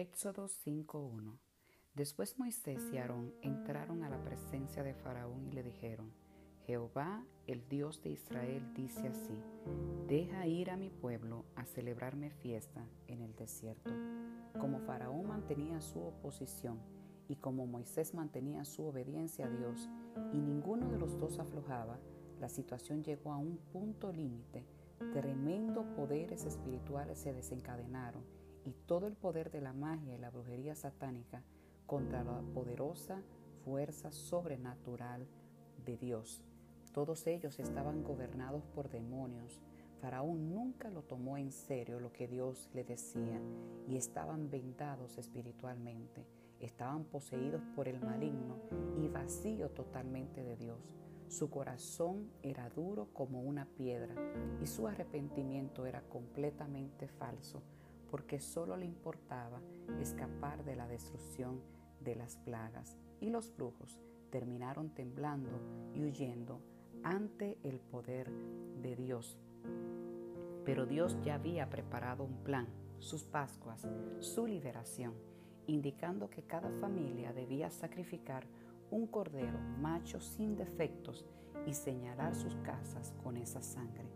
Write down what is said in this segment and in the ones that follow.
Éxodo 5.1 Después Moisés y Aarón entraron a la presencia de Faraón y le dijeron, Jehová, el Dios de Israel, dice así, deja ir a mi pueblo a celebrarme fiesta en el desierto. Como Faraón mantenía su oposición y como Moisés mantenía su obediencia a Dios y ninguno de los dos aflojaba, la situación llegó a un punto límite. Tremendos poderes espirituales se desencadenaron y todo el poder de la magia y la brujería satánica contra la poderosa fuerza sobrenatural de Dios. Todos ellos estaban gobernados por demonios. Faraón nunca lo tomó en serio lo que Dios le decía y estaban vendados espiritualmente, estaban poseídos por el maligno y vacío totalmente de Dios. Su corazón era duro como una piedra y su arrepentimiento era completamente falso porque solo le importaba escapar de la destrucción de las plagas y los brujos terminaron temblando y huyendo ante el poder de Dios. Pero Dios ya había preparado un plan, sus Pascuas, su liberación, indicando que cada familia debía sacrificar un cordero macho sin defectos y señalar sus casas con esa sangre.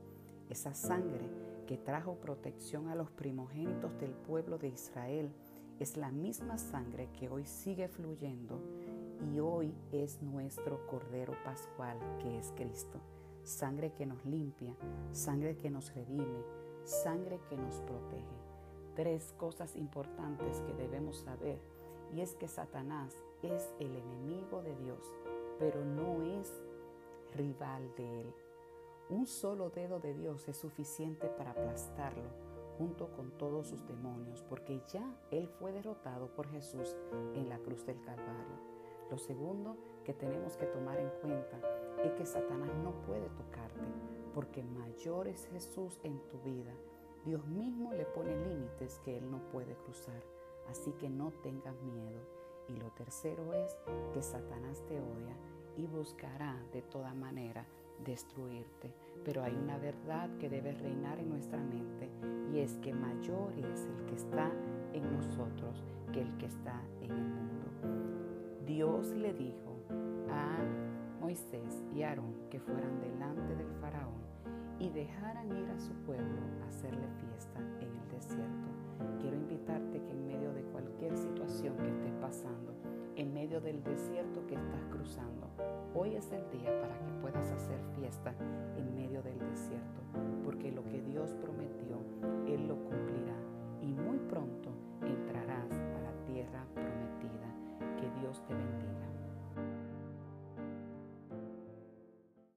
Esa sangre que trajo protección a los primogénitos del pueblo de Israel es la misma sangre que hoy sigue fluyendo y hoy es nuestro Cordero Pascual que es Cristo. Sangre que nos limpia, sangre que nos redime, sangre que nos protege. Tres cosas importantes que debemos saber y es que Satanás es el enemigo de Dios, pero no es rival de él. Un solo dedo de Dios es suficiente para aplastarlo junto con todos sus demonios, porque ya Él fue derrotado por Jesús en la cruz del Calvario. Lo segundo que tenemos que tomar en cuenta es que Satanás no puede tocarte, porque mayor es Jesús en tu vida. Dios mismo le pone límites que Él no puede cruzar, así que no tengas miedo. Y lo tercero es que Satanás te odia y buscará de toda manera destruirte. Pero hay una verdad que debe reinar en nuestra mente y es que mayor es el que está en nosotros que el que está en el mundo. Dios le dijo a Moisés y Aarón que fueran delante del faraón y dejaran ir a su pueblo a hacerle fiesta en el desierto. Quiero invitarte que en medio de cualquier situación que estés pasando, en medio del desierto que estás cruzando, hoy es el día para que puedas hacer fiesta en medio del desierto, porque lo que Dios prometió, Él lo cumplirá y muy pronto entrarás a la tierra prometida. Que Dios te bendiga